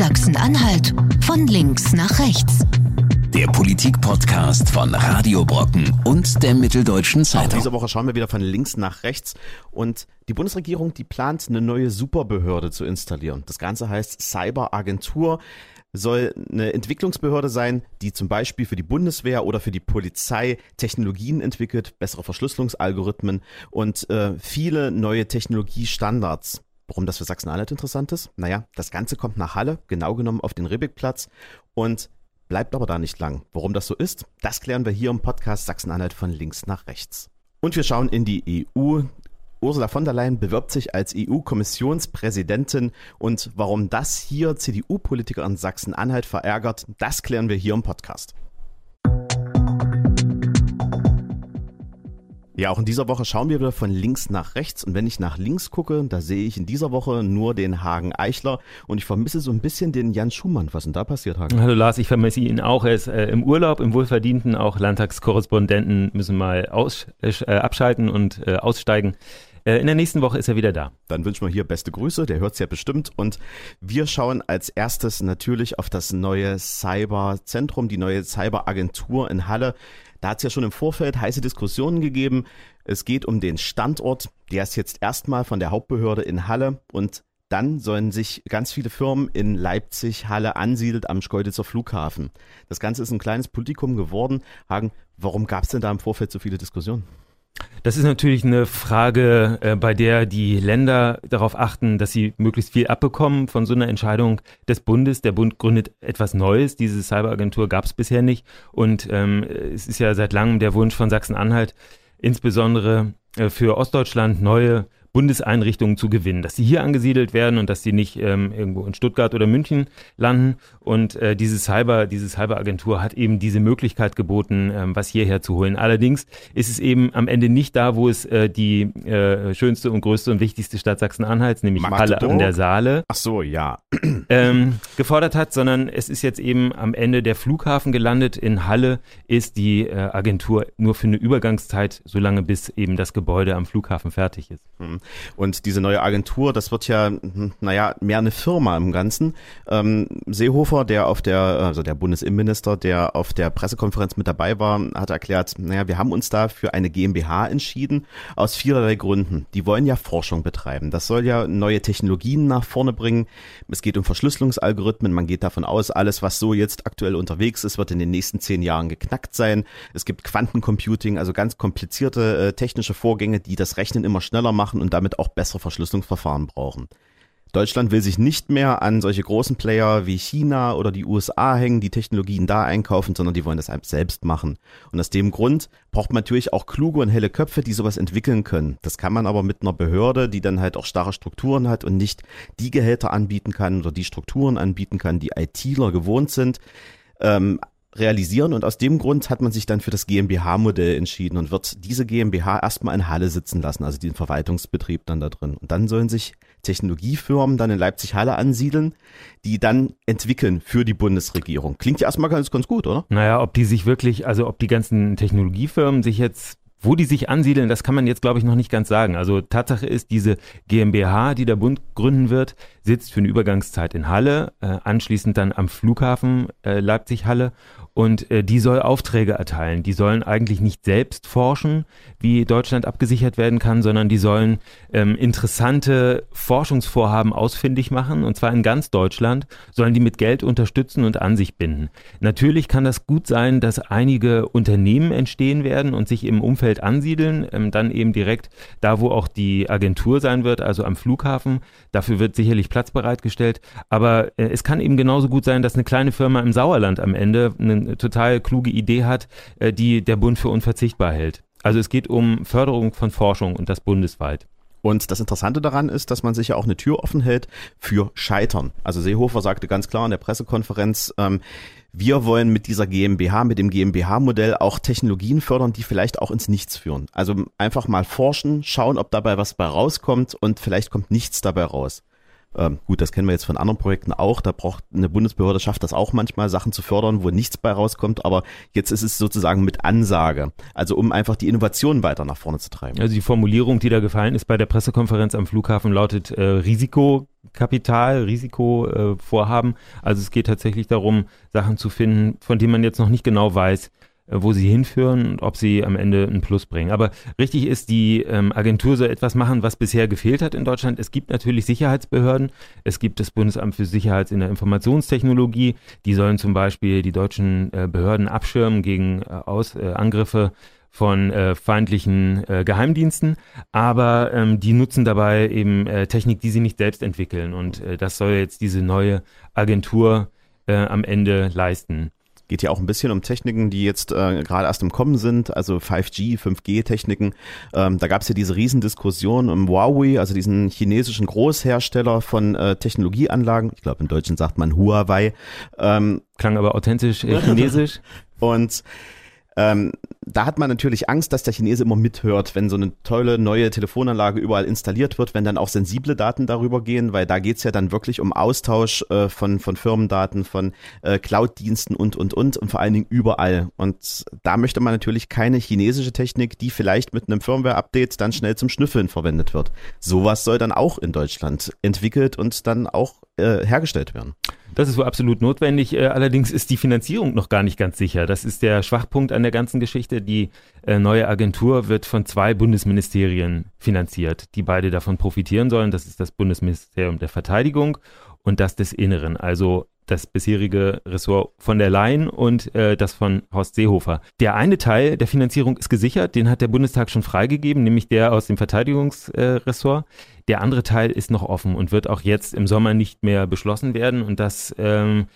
Sachsen-Anhalt von links nach rechts. Der Politik-Podcast von Radio Brocken und der Mitteldeutschen Auch Zeitung. diese Woche schauen wir wieder von links nach rechts und die Bundesregierung, die plant eine neue Superbehörde zu installieren. Das Ganze heißt Cyberagentur soll eine Entwicklungsbehörde sein, die zum Beispiel für die Bundeswehr oder für die Polizei Technologien entwickelt, bessere Verschlüsselungsalgorithmen und äh, viele neue Technologiestandards. Warum das für Sachsen-Anhalt interessant ist? Naja, das Ganze kommt nach Halle, genau genommen auf den Ribbeckplatz und bleibt aber da nicht lang. Warum das so ist, das klären wir hier im Podcast Sachsen-Anhalt von links nach rechts. Und wir schauen in die EU. Ursula von der Leyen bewirbt sich als EU-Kommissionspräsidentin und warum das hier CDU-Politiker in Sachsen-Anhalt verärgert, das klären wir hier im Podcast. Ja, auch in dieser Woche schauen wir wieder von links nach rechts und wenn ich nach links gucke, da sehe ich in dieser Woche nur den Hagen Eichler und ich vermisse so ein bisschen den Jan Schumann. Was denn da passiert, Hagen? Hallo Lars, ich vermisse ihn auch. Er ist äh, im Urlaub, im Wohlverdienten. Auch Landtagskorrespondenten müssen mal aus, äh, abschalten und äh, aussteigen. Äh, in der nächsten Woche ist er wieder da. Dann wünschen wir hier beste Grüße, der hört es ja bestimmt. Und wir schauen als erstes natürlich auf das neue Cyberzentrum, die neue Cyberagentur in Halle. Da hat es ja schon im Vorfeld heiße Diskussionen gegeben. Es geht um den Standort. Der ist jetzt erstmal von der Hauptbehörde in Halle und dann sollen sich ganz viele Firmen in Leipzig, Halle ansiedeln am Schkeuditzer Flughafen. Das Ganze ist ein kleines Politikum geworden. Hagen, warum gab es denn da im Vorfeld so viele Diskussionen? Das ist natürlich eine Frage, äh, bei der die Länder darauf achten, dass sie möglichst viel abbekommen von so einer Entscheidung des Bundes. Der Bund gründet etwas Neues. Diese Cyberagentur gab es bisher nicht. Und ähm, es ist ja seit langem der Wunsch von Sachsen-Anhalt, insbesondere äh, für Ostdeutschland neue Bundeseinrichtungen zu gewinnen, dass sie hier angesiedelt werden und dass sie nicht ähm, irgendwo in Stuttgart oder München landen. Und äh, diese Cyber, diese Cyberagentur hat eben diese Möglichkeit geboten, ähm, was hierher zu holen. Allerdings ist es eben am Ende nicht da, wo es äh, die äh, schönste und größte und wichtigste Stadt Sachsen-Anhalts, nämlich Halle an der Saale, Ach so, ja. ähm, gefordert hat, sondern es ist jetzt eben am Ende der Flughafen gelandet. In Halle ist die äh, Agentur nur für eine Übergangszeit, solange bis eben das Gebäude am Flughafen fertig ist. Und diese neue Agentur, das wird ja, hm, naja, mehr eine Firma im Ganzen. Ähm, Seehofer, der auf der, also der Bundesinnenminister, der auf der Pressekonferenz mit dabei war, hat erklärt, naja, wir haben uns da für eine GmbH entschieden, aus viererlei Gründen. Die wollen ja Forschung betreiben. Das soll ja neue Technologien nach vorne bringen. Es geht um Verschlüsselungsalgorithmen. Man geht davon aus, alles, was so jetzt aktuell unterwegs ist, wird in den nächsten zehn Jahren geknackt sein. Es gibt Quantencomputing, also ganz komplizierte äh, technische Vorgänge, die das Rechnen immer schneller machen und damit auch bessere Verschlüsselungsverfahren brauchen. Deutschland will sich nicht mehr an solche großen Player wie China oder die USA hängen, die Technologien da einkaufen, sondern die wollen das selbst machen. Und aus dem Grund braucht man natürlich auch kluge und helle Köpfe, die sowas entwickeln können. Das kann man aber mit einer Behörde, die dann halt auch starre Strukturen hat und nicht die Gehälter anbieten kann oder die Strukturen anbieten kann, die ITler gewohnt sind, ähm, realisieren und aus dem Grund hat man sich dann für das GmbH-Modell entschieden und wird diese GmbH erstmal in Halle sitzen lassen, also den Verwaltungsbetrieb dann da drin. Und dann sollen sich Technologiefirmen dann in Leipzig-Halle ansiedeln, die dann entwickeln für die Bundesregierung. Klingt ja erstmal ganz, ganz gut, oder? Naja, ob die sich wirklich, also ob die ganzen Technologiefirmen sich jetzt, wo die sich ansiedeln, das kann man jetzt, glaube ich, noch nicht ganz sagen. Also Tatsache ist, diese GmbH, die der Bund gründen wird, sitzt für eine Übergangszeit in Halle, äh, anschließend dann am Flughafen äh, Leipzig-Halle und äh, die soll Aufträge erteilen. Die sollen eigentlich nicht selbst forschen, wie Deutschland abgesichert werden kann, sondern die sollen ähm, interessante Forschungsvorhaben ausfindig machen und zwar in ganz Deutschland, sollen die mit Geld unterstützen und an sich binden. Natürlich kann das gut sein, dass einige Unternehmen entstehen werden und sich im Umfeld ansiedeln, ähm, dann eben direkt da, wo auch die Agentur sein wird, also am Flughafen. Dafür wird sicherlich Platz bereitgestellt. Aber äh, es kann eben genauso gut sein, dass eine kleine Firma im Sauerland am Ende eine total kluge Idee hat, äh, die der Bund für unverzichtbar hält. Also es geht um Förderung von Forschung und das bundesweit. Und das Interessante daran ist, dass man sich ja auch eine Tür offen hält für Scheitern. Also Seehofer sagte ganz klar in der Pressekonferenz, ähm, wir wollen mit dieser GmbH, mit dem GmbH-Modell auch Technologien fördern, die vielleicht auch ins Nichts führen. Also einfach mal forschen, schauen, ob dabei was bei rauskommt und vielleicht kommt nichts dabei raus. Ähm, gut, das kennen wir jetzt von anderen Projekten auch. Da braucht eine Bundesbehörde, schafft das auch manchmal, Sachen zu fördern, wo nichts bei rauskommt. Aber jetzt ist es sozusagen mit Ansage. Also um einfach die Innovation weiter nach vorne zu treiben. Also die Formulierung, die da gefallen ist bei der Pressekonferenz am Flughafen, lautet äh, Risikokapital, Risikovorhaben. Äh, also es geht tatsächlich darum, Sachen zu finden, von denen man jetzt noch nicht genau weiß, wo sie hinführen und ob sie am Ende einen Plus bringen. Aber richtig ist, die ähm, Agentur soll etwas machen, was bisher gefehlt hat in Deutschland. Es gibt natürlich Sicherheitsbehörden. Es gibt das Bundesamt für Sicherheit in der Informationstechnologie. Die sollen zum Beispiel die deutschen äh, Behörden abschirmen gegen äh, Aus, äh, Angriffe von äh, feindlichen äh, Geheimdiensten, aber ähm, die nutzen dabei eben äh, Technik, die sie nicht selbst entwickeln. Und äh, das soll jetzt diese neue Agentur äh, am Ende leisten. Geht ja auch ein bisschen um Techniken, die jetzt äh, gerade erst im Kommen sind, also 5G, 5G-Techniken. Ähm, da gab es ja diese Riesendiskussion um Huawei, also diesen chinesischen Großhersteller von äh, Technologieanlagen. Ich glaube, im Deutschen sagt man Huawei. Ähm, Klang aber authentisch äh, chinesisch. Und ähm, da hat man natürlich Angst, dass der Chinese immer mithört, wenn so eine tolle neue Telefonanlage überall installiert wird, wenn dann auch sensible Daten darüber gehen, weil da geht's ja dann wirklich um Austausch äh, von, von Firmendaten, von äh, Cloud-Diensten und, und, und und vor allen Dingen überall. Und da möchte man natürlich keine chinesische Technik, die vielleicht mit einem Firmware-Update dann schnell zum Schnüffeln verwendet wird. Sowas soll dann auch in Deutschland entwickelt und dann auch äh, hergestellt werden. Das ist so absolut notwendig. Äh, allerdings ist die Finanzierung noch gar nicht ganz sicher. Das ist der Schwachpunkt an der ganzen Geschichte. Die äh, neue Agentur wird von zwei Bundesministerien finanziert, die beide davon profitieren sollen. Das ist das Bundesministerium der Verteidigung und das des Inneren. Also das bisherige Ressort von der Leyen und äh, das von Horst Seehofer. Der eine Teil der Finanzierung ist gesichert, den hat der Bundestag schon freigegeben, nämlich der aus dem Verteidigungsressort. Äh, der andere Teil ist noch offen und wird auch jetzt im Sommer nicht mehr beschlossen werden. Und das ähm,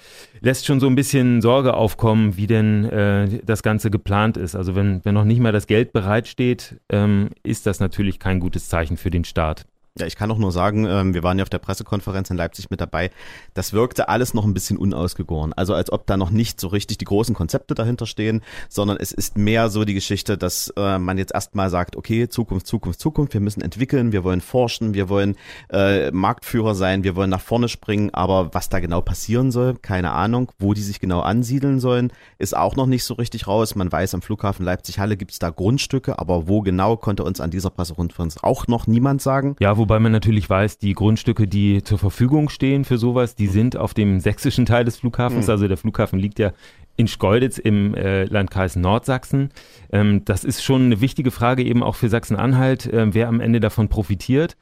lässt schon so ein bisschen Sorge aufkommen, wie denn äh, das Ganze geplant ist. Also wenn, wenn noch nicht mal das Geld bereitsteht, ähm, ist das natürlich kein gutes Zeichen für den Staat. Ja, ich kann auch nur sagen, ähm, wir waren ja auf der Pressekonferenz in Leipzig mit dabei. Das wirkte alles noch ein bisschen unausgegoren. Also als ob da noch nicht so richtig die großen Konzepte dahinter stehen, sondern es ist mehr so die Geschichte, dass äh, man jetzt erstmal sagt, okay, Zukunft, Zukunft, Zukunft, wir müssen entwickeln, wir wollen forschen, wir wollen äh, Marktführer sein, wir wollen nach vorne springen, aber was da genau passieren soll, keine Ahnung. Wo die sich genau ansiedeln sollen, ist auch noch nicht so richtig raus. Man weiß, am Flughafen Leipzig-Halle gibt es da Grundstücke, aber wo genau, konnte uns an dieser Pressekonferenz auch noch niemand sagen. Ja, wo wobei man natürlich weiß, die Grundstücke, die zur Verfügung stehen für sowas, die sind auf dem sächsischen Teil des Flughafens. Mhm. Also der Flughafen liegt ja in Schkeuditz im äh, Landkreis Nordsachsen. Ähm, das ist schon eine wichtige Frage eben auch für Sachsen-Anhalt, äh, wer am Ende davon profitiert.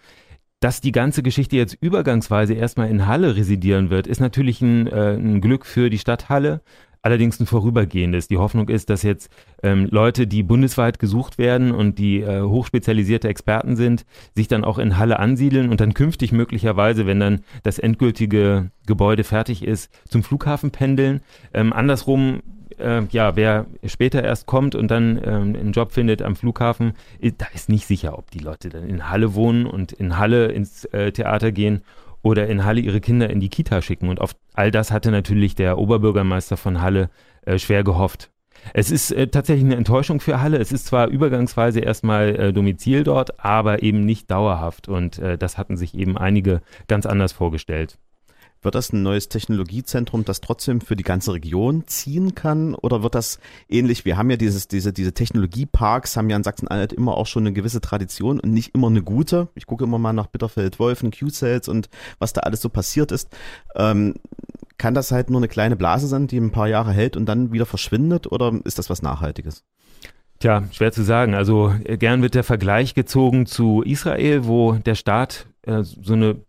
Dass die ganze Geschichte jetzt übergangsweise erstmal in Halle residieren wird, ist natürlich ein, äh, ein Glück für die Stadt Halle allerdings ein vorübergehendes. Die Hoffnung ist, dass jetzt ähm, Leute, die bundesweit gesucht werden und die äh, hochspezialisierte Experten sind, sich dann auch in Halle ansiedeln und dann künftig möglicherweise, wenn dann das endgültige Gebäude fertig ist, zum Flughafen pendeln. Ähm, andersrum äh, ja, wer später erst kommt und dann ähm, einen Job findet am Flughafen, da ist nicht sicher, ob die Leute dann in Halle wohnen und in Halle ins äh, Theater gehen oder in Halle ihre Kinder in die Kita schicken. Und auf all das hatte natürlich der Oberbürgermeister von Halle äh, schwer gehofft. Es ist äh, tatsächlich eine Enttäuschung für Halle. Es ist zwar übergangsweise erstmal äh, Domizil dort, aber eben nicht dauerhaft. Und äh, das hatten sich eben einige ganz anders vorgestellt. Wird das ein neues Technologiezentrum, das trotzdem für die ganze Region ziehen kann? Oder wird das ähnlich? Wir haben ja dieses, diese, diese Technologieparks, haben ja in Sachsen-Anhalt immer auch schon eine gewisse Tradition und nicht immer eine gute. Ich gucke immer mal nach Bitterfeld-Wolfen, Q-Cells und was da alles so passiert ist. Ähm, kann das halt nur eine kleine Blase sein, die ein paar Jahre hält und dann wieder verschwindet? Oder ist das was Nachhaltiges? Tja, schwer zu sagen. Also äh, gern wird der Vergleich gezogen zu Israel, wo der Staat äh, so eine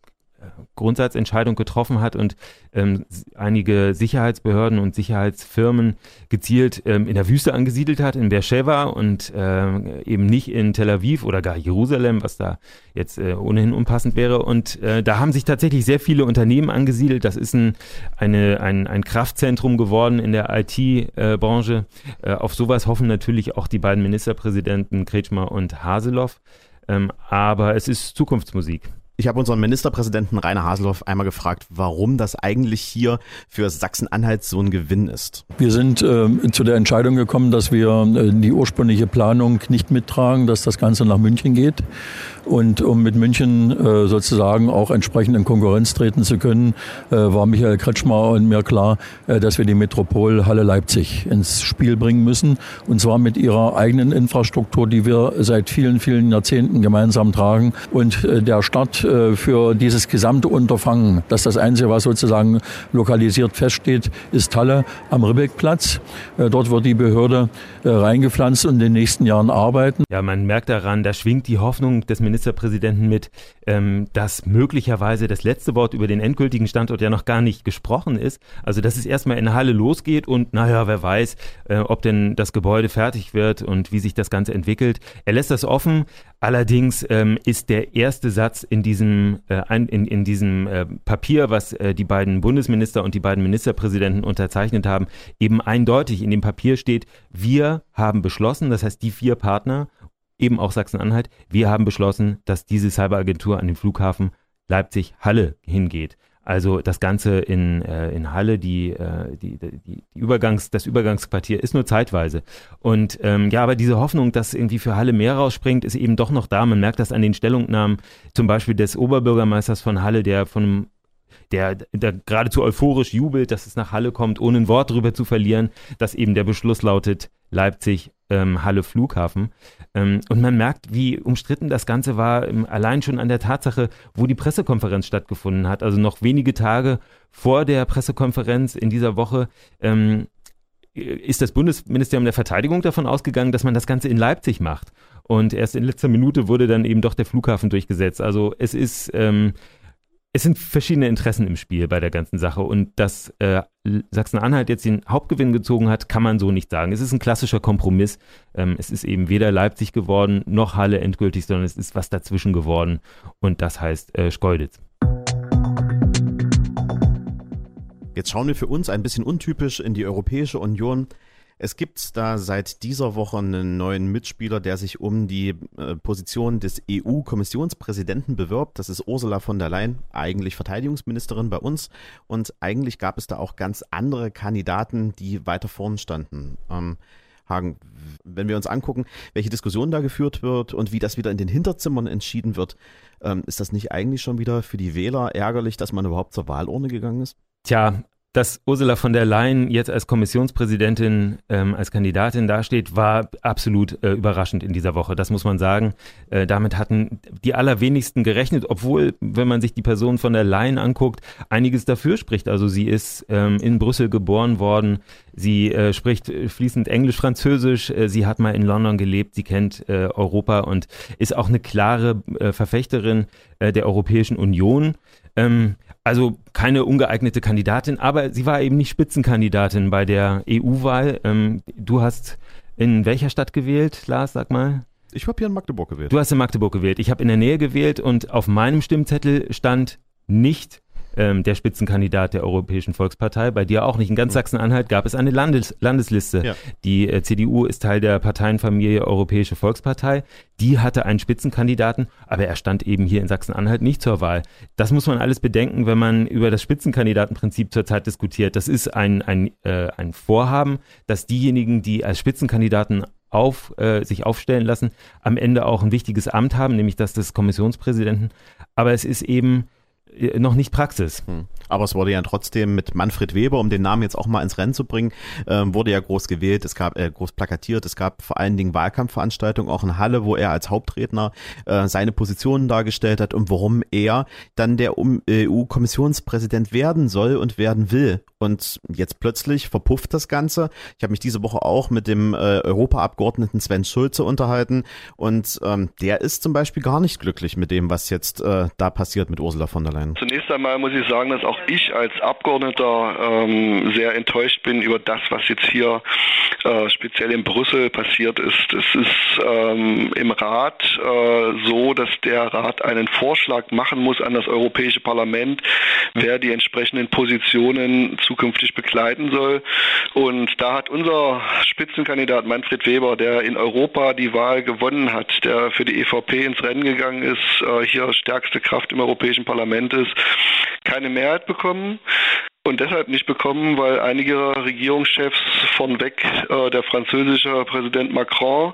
Grundsatzentscheidung getroffen hat und ähm, einige Sicherheitsbehörden und Sicherheitsfirmen gezielt ähm, in der Wüste angesiedelt hat, in Beersheba und äh, eben nicht in Tel Aviv oder gar Jerusalem, was da jetzt äh, ohnehin unpassend wäre. Und äh, da haben sich tatsächlich sehr viele Unternehmen angesiedelt. Das ist ein, eine, ein, ein Kraftzentrum geworden in der IT-Branche. Äh, auf sowas hoffen natürlich auch die beiden Ministerpräsidenten Kretschmer und Haseloff. Ähm, aber es ist Zukunftsmusik. Ich habe unseren Ministerpräsidenten Rainer Haselhoff einmal gefragt, warum das eigentlich hier für Sachsen-Anhalt so ein Gewinn ist. Wir sind äh, zu der Entscheidung gekommen, dass wir äh, die ursprüngliche Planung nicht mittragen, dass das Ganze nach München geht. Und um mit München äh, sozusagen auch entsprechend in Konkurrenz treten zu können, äh, war Michael Kretschmer und mir klar, äh, dass wir die Metropolhalle Leipzig ins Spiel bringen müssen. Und zwar mit ihrer eigenen Infrastruktur, die wir seit vielen, vielen Jahrzehnten gemeinsam tragen. Und äh, der Start äh, für dieses gesamte Unterfangen, dass das Einzige, was sozusagen lokalisiert feststeht, ist Halle am Ribbeckplatz. Äh, dort wird die Behörde reingepflanzt und in den nächsten Jahren arbeiten. Ja, man merkt daran, da schwingt die Hoffnung des Ministerpräsidenten mit, ähm, dass möglicherweise das letzte Wort über den endgültigen Standort ja noch gar nicht gesprochen ist. Also, dass es erstmal in Halle losgeht und naja, wer weiß, ob denn das Gebäude fertig wird und wie sich das Ganze entwickelt. Er lässt das offen. Allerdings ähm, ist der erste Satz in diesem, äh, in, in diesem äh, Papier, was äh, die beiden Bundesminister und die beiden Ministerpräsidenten unterzeichnet haben, eben eindeutig. In dem Papier steht, wir haben beschlossen, das heißt die vier Partner, eben auch Sachsen-Anhalt, wir haben beschlossen, dass diese Cyberagentur an den Flughafen Leipzig-Halle hingeht. Also das Ganze in, äh, in Halle, die, äh, die, die, die Übergangs, das Übergangsquartier ist nur zeitweise. Und ähm, ja, aber diese Hoffnung, dass irgendwie für Halle mehr rausspringt, ist eben doch noch da. Man merkt das an den Stellungnahmen, zum Beispiel des Oberbürgermeisters von Halle, der von der, der geradezu euphorisch jubelt, dass es nach Halle kommt, ohne ein Wort darüber zu verlieren, dass eben der Beschluss lautet, Leipzig, ähm, Halle Flughafen. Ähm, und man merkt, wie umstritten das Ganze war, ähm, allein schon an der Tatsache, wo die Pressekonferenz stattgefunden hat. Also noch wenige Tage vor der Pressekonferenz in dieser Woche ähm, ist das Bundesministerium der Verteidigung davon ausgegangen, dass man das Ganze in Leipzig macht. Und erst in letzter Minute wurde dann eben doch der Flughafen durchgesetzt. Also es ist ähm, es sind verschiedene Interessen im Spiel bei der ganzen Sache und dass äh, Sachsen-Anhalt jetzt den Hauptgewinn gezogen hat, kann man so nicht sagen. Es ist ein klassischer Kompromiss. Ähm, es ist eben weder Leipzig geworden noch Halle endgültig, sondern es ist was dazwischen geworden und das heißt äh, Schkeuditz. Jetzt schauen wir für uns ein bisschen untypisch in die Europäische Union. Es gibt da seit dieser Woche einen neuen Mitspieler, der sich um die äh, Position des EU-Kommissionspräsidenten bewirbt. Das ist Ursula von der Leyen, eigentlich Verteidigungsministerin bei uns. Und eigentlich gab es da auch ganz andere Kandidaten, die weiter vorn standen. Ähm, Hagen, wenn wir uns angucken, welche Diskussion da geführt wird und wie das wieder in den Hinterzimmern entschieden wird, ähm, ist das nicht eigentlich schon wieder für die Wähler ärgerlich, dass man überhaupt zur Wahlurne gegangen ist? Tja, dass Ursula von der Leyen jetzt als Kommissionspräsidentin, ähm, als Kandidatin dasteht, war absolut äh, überraschend in dieser Woche. Das muss man sagen. Äh, damit hatten die allerwenigsten gerechnet, obwohl, wenn man sich die Person von der Leyen anguckt, einiges dafür spricht. Also sie ist ähm, in Brüssel geboren worden. Sie äh, spricht fließend Englisch, Französisch. Äh, sie hat mal in London gelebt. Sie kennt äh, Europa und ist auch eine klare äh, Verfechterin äh, der Europäischen Union. Ähm, also keine ungeeignete Kandidatin, aber sie war eben nicht Spitzenkandidatin bei der EU-Wahl. Ähm, du hast in welcher Stadt gewählt, Lars, sag mal? Ich habe hier in Magdeburg gewählt. Du hast in Magdeburg gewählt. Ich habe in der Nähe gewählt und auf meinem Stimmzettel stand nicht ähm, der Spitzenkandidat der Europäischen Volkspartei. Bei dir auch nicht. In ganz. Sachsen-Anhalt gab es eine Landes Landesliste. Ja. Die äh, CDU ist Teil der Parteienfamilie Europäische Volkspartei. Die hatte einen Spitzenkandidaten, aber er stand eben hier in Sachsen-Anhalt nicht zur Wahl. Das muss man alles bedenken, wenn man über das Spitzenkandidatenprinzip zurzeit diskutiert. Das ist ein, ein, äh, ein Vorhaben, dass diejenigen, die als Spitzenkandidaten auf, äh, sich aufstellen lassen, am Ende auch ein wichtiges Amt haben, nämlich das des Kommissionspräsidenten. Aber es ist eben noch nicht Praxis. Hm. Aber es wurde ja trotzdem mit Manfred Weber, um den Namen jetzt auch mal ins Rennen zu bringen, ähm, wurde ja groß gewählt, es gab äh, groß plakatiert, es gab vor allen Dingen Wahlkampfveranstaltungen auch in Halle, wo er als Hauptredner äh, seine Positionen dargestellt hat und warum er dann der EU-Kommissionspräsident werden soll und werden will. Und jetzt plötzlich verpufft das Ganze. Ich habe mich diese Woche auch mit dem äh, Europaabgeordneten Sven Schulze unterhalten und ähm, der ist zum Beispiel gar nicht glücklich mit dem, was jetzt äh, da passiert mit Ursula von der Leyen. Zunächst einmal muss ich sagen, dass auch ich als Abgeordneter ähm, sehr enttäuscht bin über das, was jetzt hier äh, speziell in Brüssel passiert ist. Es ist ähm, im Rat äh, so, dass der Rat einen Vorschlag machen muss an das Europäische Parlament, wer die entsprechenden Positionen zu zukünftig begleiten soll. Und da hat unser Spitzenkandidat Manfred Weber, der in Europa die Wahl gewonnen hat, der für die EVP ins Rennen gegangen ist, äh, hier stärkste Kraft im Europäischen Parlament ist, keine Mehrheit bekommen und deshalb nicht bekommen, weil einige Regierungschefs von weg, äh, der französische Präsident Macron,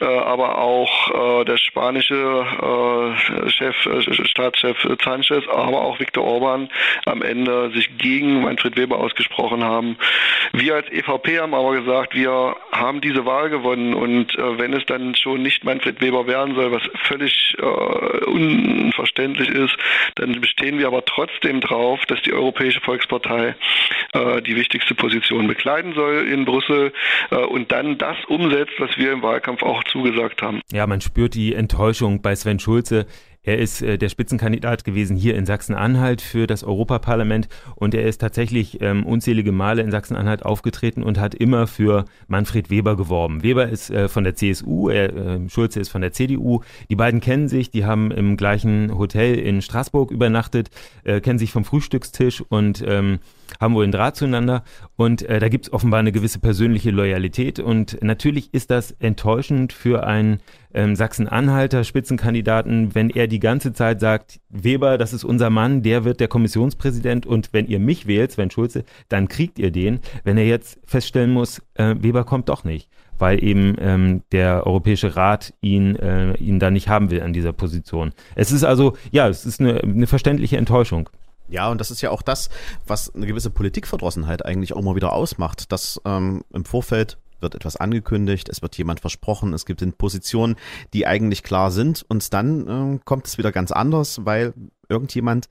äh, aber auch äh, der spanische äh, Chef, äh, Staatschef Sanchez, aber auch Viktor Orban am Ende sich gegen Manfred Weber ausgesprochen haben. Wir als EVP haben aber gesagt, wir haben diese Wahl gewonnen und äh, wenn es dann schon nicht Manfred Weber werden soll, was völlig unverständlich ist, dann bestehen wir aber trotzdem drauf, dass die Europäische Volkspartei Partei äh, die wichtigste Position bekleiden soll in Brüssel äh, und dann das umsetzt, was wir im Wahlkampf auch zugesagt haben. Ja, man spürt die Enttäuschung bei Sven Schulze. Er ist äh, der Spitzenkandidat gewesen hier in Sachsen-Anhalt für das Europaparlament und er ist tatsächlich ähm, unzählige Male in Sachsen-Anhalt aufgetreten und hat immer für Manfred Weber geworben. Weber ist äh, von der CSU, er, äh, Schulze ist von der CDU. Die beiden kennen sich, die haben im gleichen Hotel in Straßburg übernachtet, äh, kennen sich vom Frühstückstisch und ähm, haben wohl einen Draht zueinander und äh, da gibt es offenbar eine gewisse persönliche Loyalität und natürlich ist das enttäuschend für einen ähm, Sachsen-Anhalter Spitzenkandidaten, wenn er die ganze Zeit sagt, Weber, das ist unser Mann, der wird der Kommissionspräsident und wenn ihr mich wählt, Sven Schulze, dann kriegt ihr den. Wenn er jetzt feststellen muss, äh, Weber kommt doch nicht weil eben ähm, der Europäische Rat ihn, äh, ihn da nicht haben will an dieser Position. Es ist also, ja, es ist eine, eine verständliche Enttäuschung. Ja, und das ist ja auch das, was eine gewisse Politikverdrossenheit eigentlich auch mal wieder ausmacht, dass ähm, im Vorfeld wird etwas angekündigt, es wird jemand versprochen, es gibt Positionen, die eigentlich klar sind und dann äh, kommt es wieder ganz anders, weil irgendjemand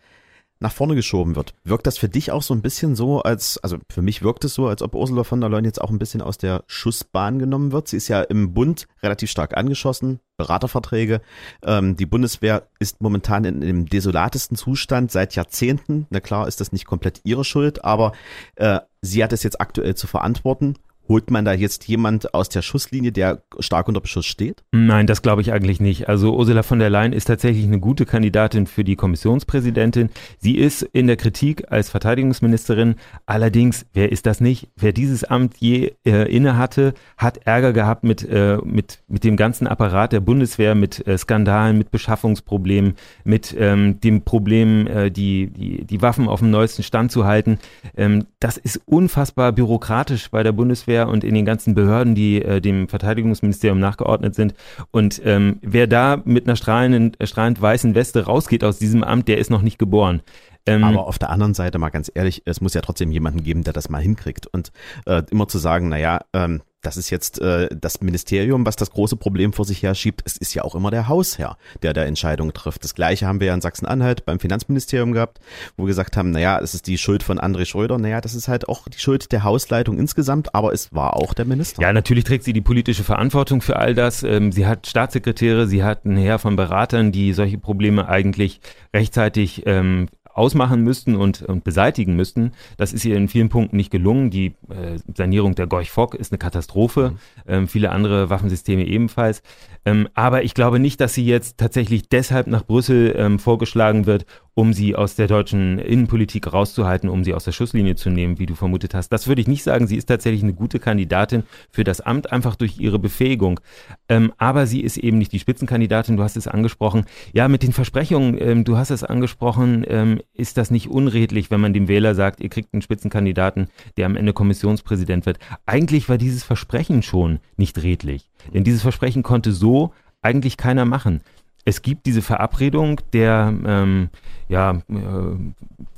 nach vorne geschoben wird. Wirkt das für dich auch so ein bisschen so, als, also für mich wirkt es so, als ob Ursula von der Leyen jetzt auch ein bisschen aus der Schussbahn genommen wird. Sie ist ja im Bund relativ stark angeschossen, Beraterverträge. Ähm, die Bundeswehr ist momentan in dem desolatesten Zustand seit Jahrzehnten. Na klar ist das nicht komplett ihre Schuld, aber äh, sie hat es jetzt aktuell zu verantworten. Holt man da jetzt jemand aus der Schusslinie, der stark unter Beschuss steht? Nein, das glaube ich eigentlich nicht. Also Ursula von der Leyen ist tatsächlich eine gute Kandidatin für die Kommissionspräsidentin. Sie ist in der Kritik als Verteidigungsministerin. Allerdings, wer ist das nicht? Wer dieses Amt je äh, inne hat Ärger gehabt mit, äh, mit, mit dem ganzen Apparat der Bundeswehr, mit äh, Skandalen, mit Beschaffungsproblemen, mit ähm, dem Problem, äh, die, die, die Waffen auf dem neuesten Stand zu halten. Ähm, das ist unfassbar bürokratisch bei der Bundeswehr Bundeswehr und in den ganzen Behörden, die äh, dem Verteidigungsministerium nachgeordnet sind. Und ähm, wer da mit einer strahlenden, äh, strahlend weißen Weste rausgeht aus diesem Amt, der ist noch nicht geboren. Ähm, Aber auf der anderen Seite mal ganz ehrlich, es muss ja trotzdem jemanden geben, der das mal hinkriegt. Und äh, immer zu sagen, naja, ähm, das ist jetzt äh, das Ministerium, was das große Problem vor sich her schiebt. Es ist ja auch immer der Hausherr, der da Entscheidungen trifft. Das gleiche haben wir ja in Sachsen-Anhalt beim Finanzministerium gehabt, wo wir gesagt haben, naja, es ist die Schuld von André Schröder. Naja, das ist halt auch die Schuld der Hausleitung insgesamt, aber es war auch der Minister. Ja, natürlich trägt sie die politische Verantwortung für all das. Ähm, sie hat Staatssekretäre, sie hat ein Heer von Beratern, die solche Probleme eigentlich rechtzeitig ähm, ausmachen müssten und, und beseitigen müssten. Das ist ihr in vielen Punkten nicht gelungen. Die äh, Sanierung der Gorch Fock ist eine Katastrophe, mhm. ähm, viele andere Waffensysteme ebenfalls. Ähm, aber ich glaube nicht, dass sie jetzt tatsächlich deshalb nach Brüssel ähm, vorgeschlagen wird, um sie aus der deutschen Innenpolitik rauszuhalten, um sie aus der Schusslinie zu nehmen, wie du vermutet hast. Das würde ich nicht sagen. Sie ist tatsächlich eine gute Kandidatin für das Amt, einfach durch ihre Befähigung. Ähm, aber sie ist eben nicht die Spitzenkandidatin. Du hast es angesprochen. Ja, mit den Versprechungen, ähm, du hast es angesprochen, ähm, ist das nicht unredlich, wenn man dem Wähler sagt, ihr kriegt einen Spitzenkandidaten, der am Ende Kommissionspräsident wird. Eigentlich war dieses Versprechen schon nicht redlich. Denn dieses Versprechen konnte so eigentlich keiner machen. Es gibt diese Verabredung der, ähm, ja, äh,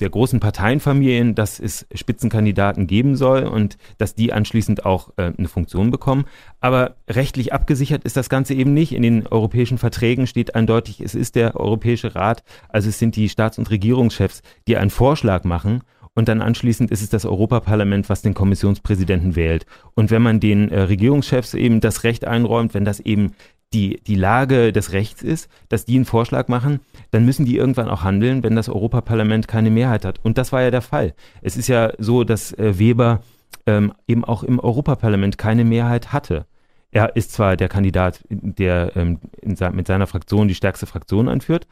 der großen Parteienfamilien, dass es Spitzenkandidaten geben soll und dass die anschließend auch äh, eine Funktion bekommen. Aber rechtlich abgesichert ist das Ganze eben nicht. In den europäischen Verträgen steht eindeutig, es ist der Europäische Rat, also es sind die Staats- und Regierungschefs, die einen Vorschlag machen und dann anschließend ist es das Europaparlament, was den Kommissionspräsidenten wählt. Und wenn man den äh, Regierungschefs eben das Recht einräumt, wenn das eben die, die Lage des Rechts ist, dass die einen Vorschlag machen, dann müssen die irgendwann auch handeln, wenn das Europaparlament keine Mehrheit hat. Und das war ja der Fall. Es ist ja so, dass äh, Weber ähm, eben auch im Europaparlament keine Mehrheit hatte. Er ist zwar der Kandidat, der ähm, in, mit seiner Fraktion die stärkste Fraktion anführt,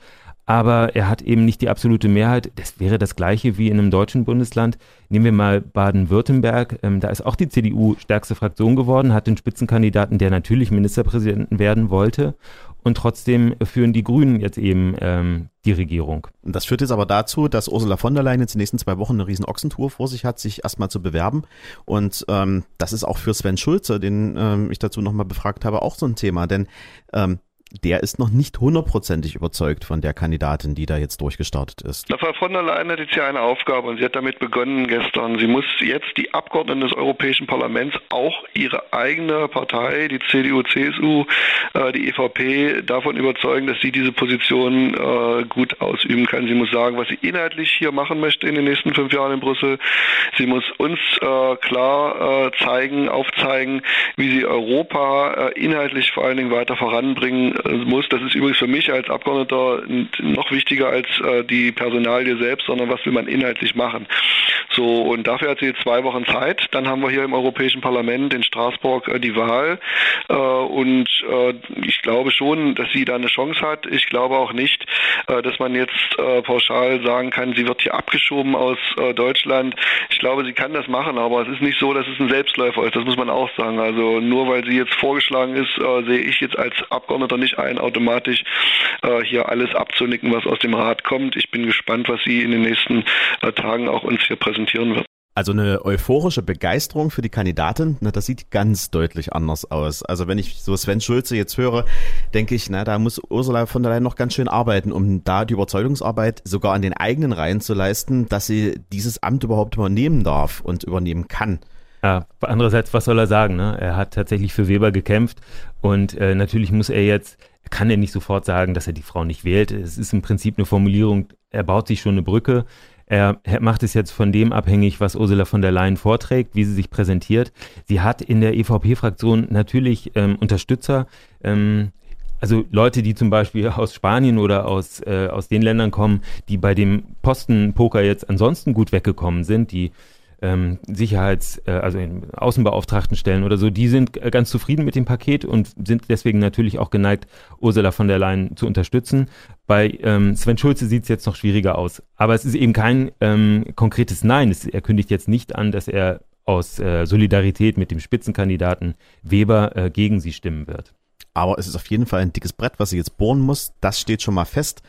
aber er hat eben nicht die absolute Mehrheit. Das wäre das gleiche wie in einem deutschen Bundesland. Nehmen wir mal Baden-Württemberg. Ähm, da ist auch die CDU stärkste Fraktion geworden, hat den Spitzenkandidaten, der natürlich Ministerpräsidenten werden wollte und trotzdem führen die Grünen jetzt eben ähm, die Regierung. Das führt jetzt aber dazu, dass Ursula von der Leyen jetzt die nächsten zwei Wochen eine riesen Ochsentour vor sich hat, sich erstmal zu bewerben. Und ähm, das ist auch für Sven Schulze, den ähm, ich dazu nochmal befragt habe, auch so ein Thema. Denn ähm, der ist noch nicht hundertprozentig überzeugt von der Kandidatin, die da jetzt durchgestartet ist. Frau von der Leyen hat jetzt ja eine Aufgabe und sie hat damit begonnen gestern. Sie muss jetzt die Abgeordneten des Europäischen Parlaments, auch ihre eigene Partei, die CDU, CSU, äh, die EVP, davon überzeugen, dass sie diese Position äh, gut ausüben kann. Sie muss sagen, was sie inhaltlich hier machen möchte in den nächsten fünf Jahren in Brüssel. Sie muss uns äh, klar zeigen, aufzeigen, wie sie Europa inhaltlich vor allen Dingen weiter voranbringen muss. Das ist übrigens für mich als Abgeordneter noch wichtiger als äh, die Personalie selbst, sondern was will man inhaltlich machen. So, und dafür hat sie jetzt zwei Wochen Zeit. Dann haben wir hier im Europäischen Parlament in Straßburg äh, die Wahl. Äh, und äh, ich glaube schon, dass sie da eine Chance hat. Ich glaube auch nicht, äh, dass man jetzt äh, pauschal sagen kann, sie wird hier abgeschoben aus äh, Deutschland. Ich glaube, sie kann das machen, aber es ist nicht so, dass es ein Selbstläufer ist. Das muss man auch sagen. Also nur weil sie jetzt vorgeschlagen ist, sehe ich jetzt als Abgeordneter nicht ein, automatisch hier alles abzunicken, was aus dem Rat kommt. Ich bin gespannt, was sie in den nächsten Tagen auch uns hier präsentieren wird. Also eine euphorische Begeisterung für die Kandidatin, na, das sieht ganz deutlich anders aus. Also wenn ich so Sven Schulze jetzt höre, denke ich, na, da muss Ursula von der Leyen noch ganz schön arbeiten, um da die Überzeugungsarbeit sogar an den eigenen Reihen zu leisten, dass sie dieses Amt überhaupt übernehmen darf und übernehmen kann. Ja, andererseits, was soll er sagen? Ne? Er hat tatsächlich für Weber gekämpft und äh, natürlich muss er jetzt, kann er nicht sofort sagen, dass er die Frau nicht wählt. Es ist im Prinzip eine Formulierung, er baut sich schon eine Brücke. Er macht es jetzt von dem abhängig, was Ursula von der Leyen vorträgt, wie sie sich präsentiert. Sie hat in der EVP-Fraktion natürlich ähm, Unterstützer. Ähm, also Leute, die zum Beispiel aus Spanien oder aus, äh, aus den Ländern kommen, die bei dem Postenpoker jetzt ansonsten gut weggekommen sind, die ähm, Sicherheits-, äh, also in Außenbeauftragten stellen oder so, die sind ganz zufrieden mit dem Paket und sind deswegen natürlich auch geneigt, Ursula von der Leyen zu unterstützen. Bei ähm, Sven Schulze sieht es jetzt noch schwieriger aus. Aber es ist eben kein ähm, konkretes Nein. Es, er kündigt jetzt nicht an, dass er aus äh, Solidarität mit dem Spitzenkandidaten Weber äh, gegen sie stimmen wird. Aber es ist auf jeden Fall ein dickes Brett, was sie jetzt bohren muss. Das steht schon mal fest.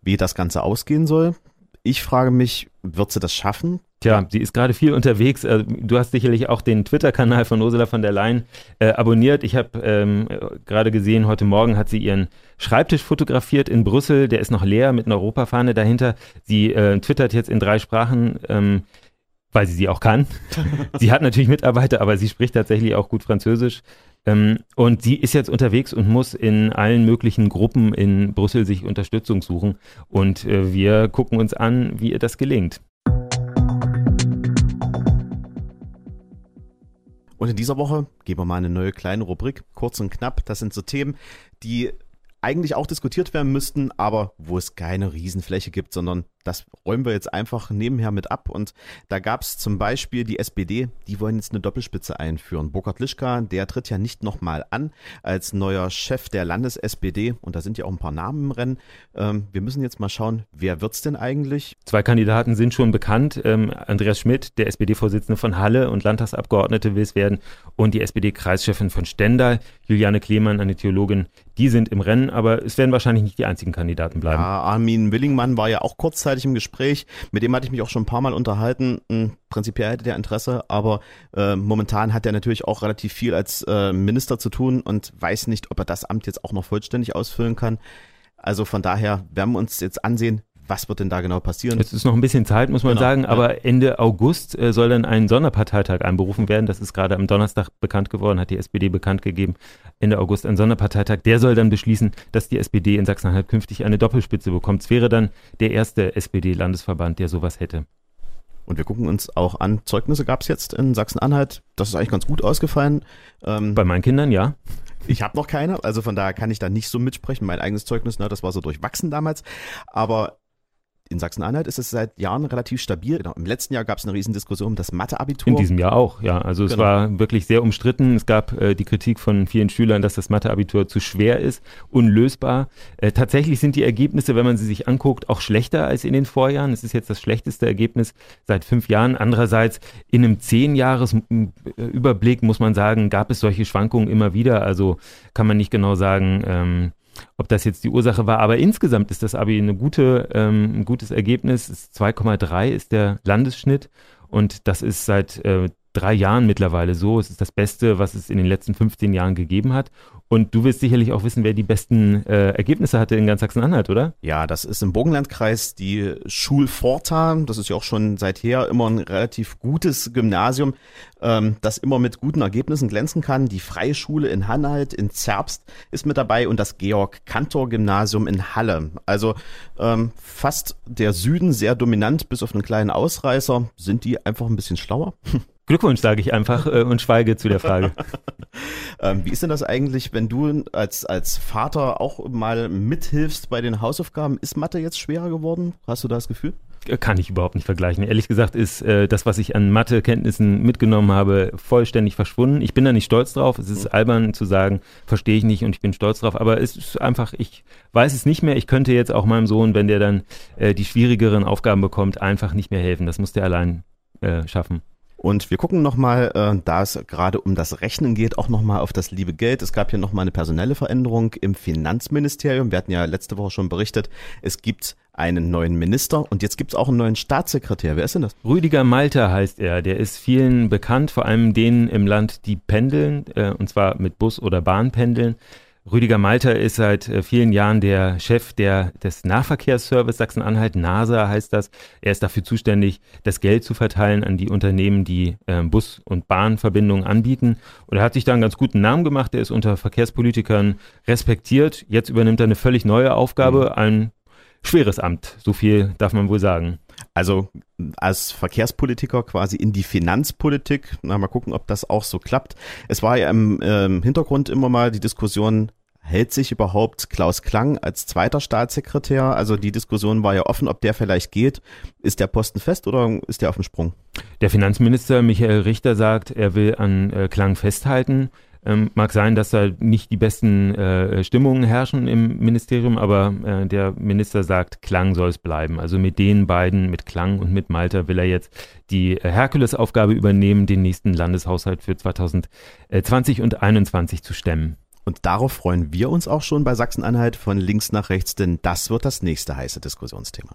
Wie das Ganze ausgehen soll, ich frage mich, wird sie das schaffen? Tja, sie ist gerade viel unterwegs. Äh, du hast sicherlich auch den Twitter-Kanal von Ursula von der Leyen äh, abonniert. Ich habe ähm, gerade gesehen, heute Morgen hat sie ihren Schreibtisch fotografiert in Brüssel. Der ist noch leer mit einer Europafahne dahinter. Sie äh, twittert jetzt in drei Sprachen. Ähm, weil sie sie auch kann. sie hat natürlich Mitarbeiter, aber sie spricht tatsächlich auch gut Französisch. Ähm, und sie ist jetzt unterwegs und muss in allen möglichen Gruppen in Brüssel sich Unterstützung suchen. Und äh, wir gucken uns an, wie ihr das gelingt. Und in dieser Woche geben wir mal eine neue kleine Rubrik, kurz und knapp. Das sind so Themen, die eigentlich auch diskutiert werden müssten, aber wo es keine Riesenfläche gibt, sondern das räumen wir jetzt einfach nebenher mit ab. Und da gab es zum Beispiel die SPD, die wollen jetzt eine Doppelspitze einführen. Burkhard Lischka, der tritt ja nicht nochmal an als neuer Chef der Landes-SPD. Und da sind ja auch ein paar Namen im Rennen. Ähm, wir müssen jetzt mal schauen, wer wird's denn eigentlich? Zwei Kandidaten sind schon bekannt. Ähm, Andreas Schmidt, der SPD-Vorsitzende von Halle und Landtagsabgeordnete will es werden. Und die SPD-Kreischefin von Stendal, Juliane Klemann, eine Theologin, die sind im Rennen, aber es werden wahrscheinlich nicht die einzigen Kandidaten bleiben. Ja, Armin Willingmann war ja auch kurzzeitig im Gespräch. Mit dem hatte ich mich auch schon ein paar Mal unterhalten. Hm, prinzipiell hätte der Interesse, aber äh, momentan hat er natürlich auch relativ viel als äh, Minister zu tun und weiß nicht, ob er das Amt jetzt auch noch vollständig ausfüllen kann. Also von daher werden wir uns jetzt ansehen, was wird denn da genau passieren? Es ist noch ein bisschen Zeit, muss man genau, sagen, aber Ende August äh, soll dann ein Sonderparteitag einberufen werden. Das ist gerade am Donnerstag bekannt geworden, hat die SPD bekannt gegeben. Ende August ein Sonderparteitag. Der soll dann beschließen, dass die SPD in Sachsen-Anhalt künftig eine Doppelspitze bekommt. Es wäre dann der erste SPD-Landesverband, der sowas hätte. Und wir gucken uns auch an, Zeugnisse gab es jetzt in Sachsen-Anhalt. Das ist eigentlich ganz gut ausgefallen. Ähm, Bei meinen Kindern, ja. Ich habe noch keine, also von daher kann ich da nicht so mitsprechen. Mein eigenes Zeugnis, ne, das war so durchwachsen damals. Aber in Sachsen-Anhalt ist es seit Jahren relativ stabil. Genau. Im letzten Jahr gab es eine Riesendiskussion um das Matheabitur. In diesem Jahr auch, ja. Also es Genau. war wirklich sehr umstritten. Es gab äh, die Kritik von vielen Schülern, dass das Matheabitur zu schwer ist, unlösbar. Äh, tatsächlich sind die Ergebnisse, wenn man sie sich anguckt, auch schlechter als in den Vorjahren. Es ist jetzt das schlechteste Ergebnis seit fünf Jahren. Andererseits in einem Zehn-Jahres-Überblick muss man sagen, gab es solche Schwankungen immer wieder. Also kann man nicht genau sagen, ähm, ob das jetzt die Ursache war. Aber insgesamt ist das Abi eine gute, ähm, ein gutes Ergebnis. Es ist 2,3 ist der Landesschnitt und das ist seit äh, drei Jahren mittlerweile so. Es ist das Beste, was es in den letzten 15 Jahren gegeben hat. Und du wirst sicherlich auch wissen, wer die besten äh, Ergebnisse hatte in ganz Sachsen-Anhalt, oder? Ja, das ist im Burgenlandkreis die Schulforta. Das ist ja auch schon seither immer ein relativ gutes Gymnasium, ähm, das immer mit guten Ergebnissen glänzen kann. Die Freie Schule in Hannalt, in Zerbst ist mit dabei und das Georg-Kantor-Gymnasium in Halle. Also ähm, fast der Süden sehr dominant, bis auf einen kleinen Ausreißer. Sind die einfach ein bisschen schlauer? Glückwunsch, sage ich einfach äh, und schweige zu der Frage. Ähm, wie ist denn das eigentlich, wenn du als, als Vater auch mal mithilfst bei den Hausaufgaben? Ist Mathe jetzt schwerer geworden? Hast du da das Gefühl? Kann ich überhaupt nicht vergleichen. Ehrlich gesagt ist äh, das, was ich an Mathekenntnissen mitgenommen habe, vollständig verschwunden. Ich bin da nicht stolz drauf. Es ist albern zu sagen, verstehe ich nicht und ich bin stolz drauf. Aber es ist einfach, ich weiß es nicht mehr. Ich könnte jetzt auch meinem Sohn, wenn der dann äh, die schwierigeren Aufgaben bekommt, einfach nicht mehr helfen. Das muss der allein äh, schaffen. Und wir gucken nochmal, äh, da es gerade um das Rechnen geht, auch nochmal auf das liebe Geld. Es gab hier nochmal eine personelle Veränderung im Finanzministerium. Wir hatten ja letzte Woche schon berichtet, es gibt einen neuen Minister und jetzt gibt es auch einen neuen Staatssekretär. Wer ist denn das? Rüdiger Malter heißt er. Der ist vielen bekannt, vor allem denen im Land, die pendeln, äh, und zwar mit Bus oder Bahn pendeln. Rüdiger Malter ist seit äh, vielen Jahren der Chef der, des Nahverkehrsservice Sachsen-Anhalt, NASA heißt das. Er ist dafür zuständig, das Geld zu verteilen an die Unternehmen, die äh, Bus- und Bahnverbindungen anbieten. Und er hat sich da einen ganz guten Namen gemacht. Er ist unter Verkehrspolitikern respektiert. Jetzt übernimmt er eine völlig neue Aufgabe, ein schweres Amt. So viel darf man wohl sagen. Also als Verkehrspolitiker quasi in die Finanzpolitik. Na, mal gucken, ob das auch so klappt. Es war ja im ähm, Hintergrund immer mal die Diskussion, hält sich überhaupt Klaus Klang als zweiter Staatssekretär? Also die Diskussion war ja offen, ob der vielleicht geht. Ist der Posten fest oder ist der auf dem Sprung? Der Finanzminister Michael Richter sagt, er will an äh, Klang festhalten. Ähm, mag sein, dass da nicht die besten äh, Stimmungen herrschen im Ministerium, aber äh, der Minister sagt, Klang soll es bleiben. Also mit den beiden, mit Klang und mit Malta, will er jetzt die Herkulesaufgabe übernehmen, den nächsten Landeshaushalt für 2020 und 2021 zu stemmen. Und darauf freuen wir uns auch schon bei Sachsen-Anhalt von links nach rechts, denn das wird das nächste heiße Diskussionsthema.